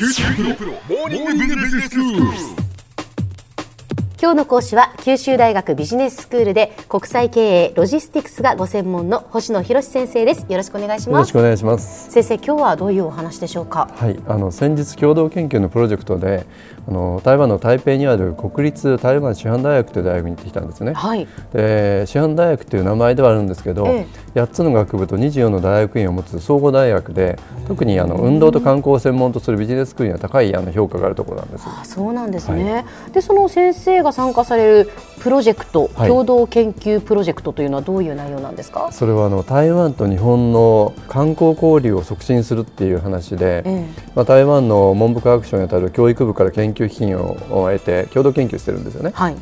QT プロ,プロモーニングビジネススクール。今日の講師は九州大学ビジネススクールで国際経営ロジスティクスがご専門の星野博先生です。よろしくお願いします。よろしくお願いします。先生今日はどういうお話でしょうか？はい。あの先日共同研究のプロジェクトであの台湾の台北にある国立台湾師範大学という大学に行ってきたんですね、はい。で師範大学という名前ではあるんですけど、え8つの学部と24の大学院を持つ総合大学で特にあの運動と観光を専門とするビジネススクールには高いあの評価があるところなんです。あそうなんですね、でその先生が参加されるプロジェクト、はい。共同研究プロジェクトというのはどういう内容なんですか？それはあの台湾と日本の観光交流を促進するっていう話で、えまあ、台湾の文部科学省にあたる教育部から研究基金を得て共同研究してるんですよね。はい。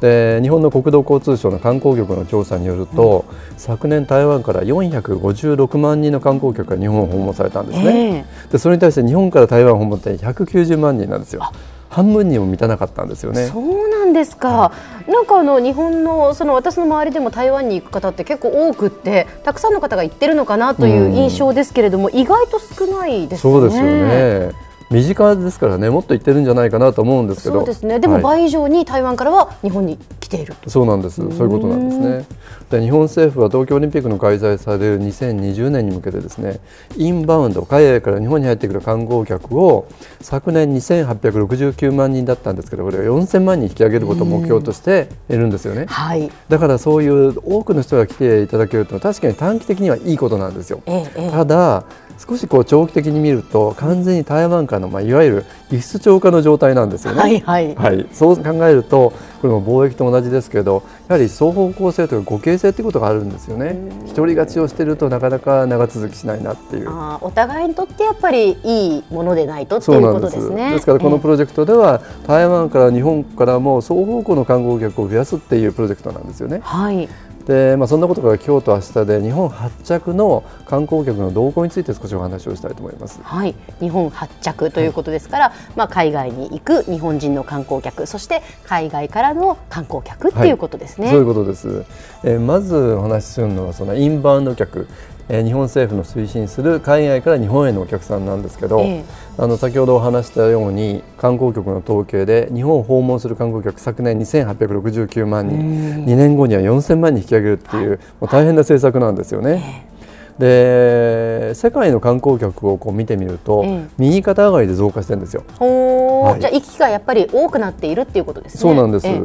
で日本の国土交通省の観光局の調査によると、昨年台湾から456万人の観光客が日本を訪問されたんですね、えでそれに対して日本から台湾を訪問って190万人なんですよ半分にも満たなかったんですよね。そうなんですか、なんかあの日本のその私の周りでも台湾に行く方って結構多くってたくさんの方が行ってるのかなという印象ですけれども、意外と少ないですね。そうですよね身近ですからねもっと言ってるんじゃないかなと思うんですけどそうですね。でもはい倍以上に台湾からは日本に来ていると。そうなんです、そういうことなんですね。で日本政府は東京オリンピックの開催される2020年に向けてですね、インバウンド、海外から日本に入ってくる観光客を昨年2869万人だったんですけど、これを4000万人引き上げることを目標としているんですよね。はい。だからそういう多くの人が来ていただけると確かに短期的にはいいことなんですよ。ええええただ少しこう長期的に見ると完全に台湾からのまあいわゆる輸出超過の状態なんですよね。はいはい。はい、そう考えるとこれも貿易と同じですけどやはり双方向性というか互恵性ということがあるんですよね。一人勝ちをしているとなかなか長続きしないなっていう。お互いにとってやっぱりいいものでないとってそいううことですね。ですからこのプロロジェクトでは台湾から日本からも双方向の観光客を増やすっていうプロジェクトなんですよね。はい。で、まあ、そんなことから今日と明日で日本発着の観光客の動向について少しお話をしたいと思います。はい、日本発着ということですから、まあ、海外に行く日本人の観光客そして海外からの観光客っていうことですね。そういうことです、えーまずお話しするのはそのインバウンド客、えー日本政府の推進する海外から日本へのお客さんなんですけど、ええ。あの先ほどお話したように観光局の統計で日本を訪問する観光客昨年2869万人。2年後には4000万人引き上げるっていう、もう大変な政策なんですよね。で世界の観光客をこう見てみると、ええ。右肩上がりで増加してるんですよ。はい。じゃあ行き来がやっぱり多くなっているっていうことですね。そうなんです、え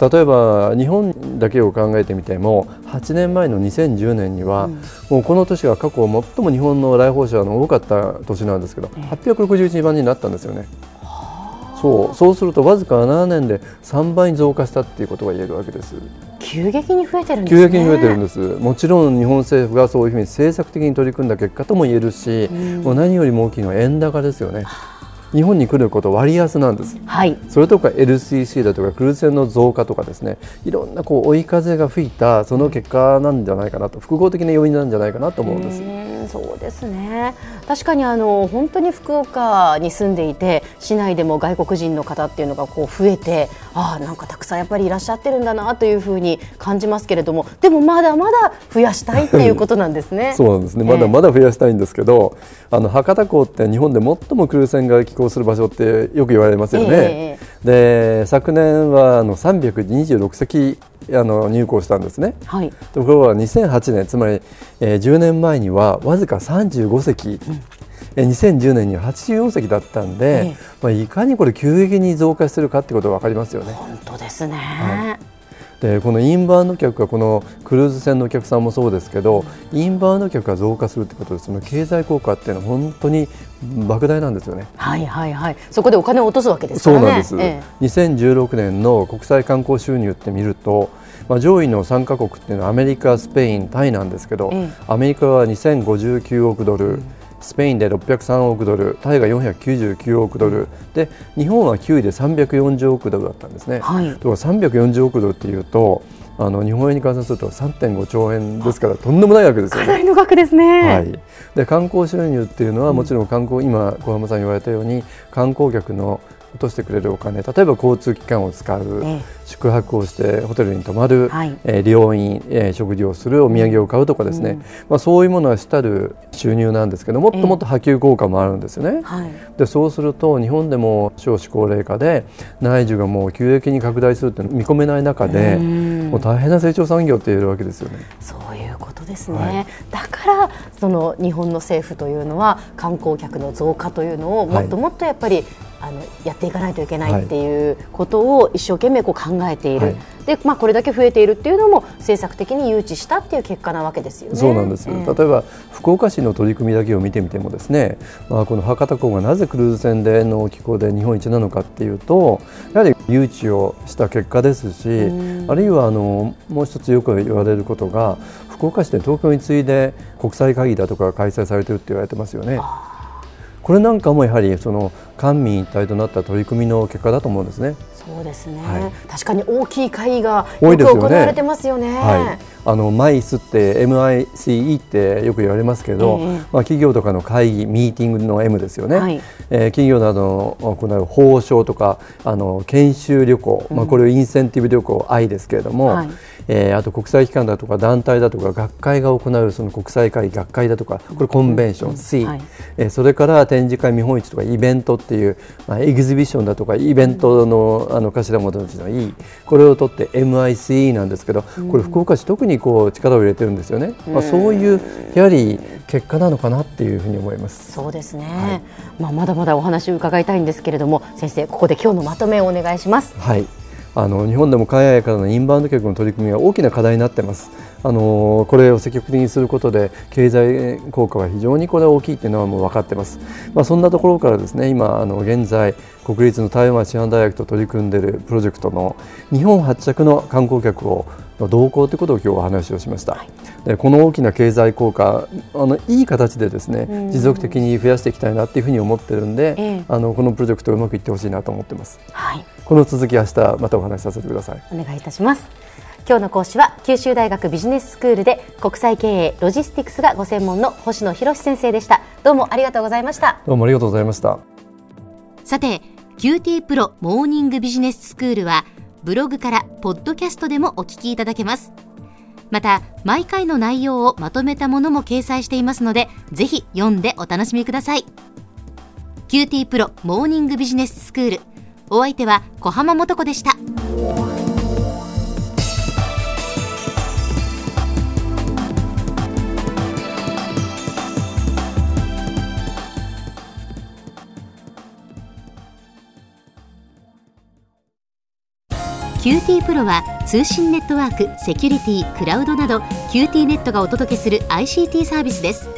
例えば日本だけを考えてみても8年前の2010年には、もうこの年が過去最も日本の来訪者の多かった年なんですけど、861万人になったんですよね。そう。そうするとわずか7年で3倍に増加したっていうことが言えるわけです。急激に増えてるんですね。急激に増えてるんです。もちろん日本政府がそういうふうに政策的に取り組んだ結果とも言えるし、もう何よりも大きいのは円高ですよね。日本に来ること割安なんです。はい。それとか LCC だとかクルーズ船の増加とかですねいろんなこう追い風が吹いたその結果なんじゃないかなと複合的な要因なんじゃないかなと思うんです。そうですね確かにあの本当に福岡に住んでいて市内でも外国人の方っていうのがこう増えてああなんかたくさんやっぱりいらっしゃってるんだなというふうに感じますけれどもでもまだまだ増やしたいっていうことなんですね。そうなんですねまだまだ増やしたいんですけど、あの博多港って日本で最もクルーズ船が寄港する場所ってよく言われますよね。えで昨年はあの326隻あの入港したんですね。はいところが2008年つまり、えー10年前にはわずか35隻、えー2010年には84隻だったんで、ええまあ、いかにこれ急激に増加してるかってことが分かりますよね。本当ですね。はでこのインバウンド客がこのクルーズ船のお客さんもそうですけどインバウンド客が増加するってことでその経済効果っていうのは本当に莫大なんですよね。はいはいはい。そこでお金を落とすわけですからね。そうなんです、え2016年の国際観光収入って見ると、まあ、上位の3カ国っていうのはアメリカ、スペイン、タイなんですけど、ええアメリカは2059億ドル、スペインで603億ドル、タイが499億ドル、で日本は9位で340億ドルだったんですね。はいところが340億ドルっていうとあの日本円に換算すると3.5兆円ですからとんでもないわけですよね。かなりの額ですね。はい、で観光収入っていうのはもちろん観光、今小浜さん言われたように観光客の落としてくれるお金例えば交通機関を使う、ええ。宿泊をしてホテルに泊まる、はい。えー病院、えー食事をするお土産を買うとかですね、まあ、そういうものは主たる収入なんですけどもっともっと波及効果もあるんですよね。はい。でそうすると日本でも少子高齢化で内需がもう急激に拡大するって見込めない中でうん。もう大変な成長産業って言えるわけですよね。そういうことですね、はい。だからその日本の政府というのは観光客の増加というのをもっともっとやっぱり、あのやっていかないといけないっていうことを一生懸命こう考えている、はい。でまあ、これだけ増えているっていうのも政策的に誘致したっていう結果なわけですよね。そうなんです、ええ。例えば福岡市の取り組みだけを見てみてもですね、まあ、この博多港がなぜクルーズ船での気候で日本一なのかっていうとやはり誘致をした結果ですしうん。あるいはあのもう一つよく言われることが福岡市で東京に次いで国際会議だとかが開催されてるって言われてますよね。これなんかもやはりその官民一体となった取り組みの結果だと思うんですね。そうですね、はい。確かに大きい会議が多よくいですよね。行われてますよね。はい、あのマイスって MICE ってよく言われますけど、ええ。まあ、企業とかの会議ミーティングの M ですよね、はい。えー企業などの行う報奨とかあの研修旅行、まあ、これをインセンティブ旅行 I ですけれども、はいえーあと国際機関だとか団体だとか学会が行うその国際会議学会だとかこれコンベンション、C、はい。えーそれから展示会見本市とかイベントっていう、まあ、エグゼビションだとかイベントの,、あの頭文字の E これを取って MICE なんですけどこれ福岡市特にこう力を入れてるんですよね、まあ、そういうやはり結果なのかなっていうふうに思います。そうですね、まあ、まだまだお話を伺いたいんですけれども先生ここで今日のまとめをお願いします。はいあの日本でも海外からのインバウンド客の取り組みが大きな課題になっています。あのこれを積極的にすることで経済効果は非常にこれ大きいというのはもう分かっています。まあ、そんなところからですね今あの現在国立の台湾治安大学と取り組んでいるプロジェクトの日本発着の観光客をの動向ということを今日お話をしました。でこの大きな経済効果あのいい形でですね持続的に増やしていきたいなっていうふうに思ってるんで、ええあのこのプロジェクトうまくいってほしいなと思ってます。はいこの続き明日またお話しさせてください。お願いいたします。今日の講師は九州大学ビジネススクールで国際経営ロジスティクスがご専門の星野博先生でした。どうもありがとうございました。どうもありがとうございました。さて QT プロモーニングビジネススクールはブログからポッドキャストでもお聞きいただけます。また毎回の内容をまとめたものも掲載していますのでぜひ読んでお楽しみください。QT プロモーニングビジネススクールお相手は小浜もとこでした。QT プロは通信ネットワーク、セキュリティ、クラウドなど QT ネットがお届けする ICT サービスです。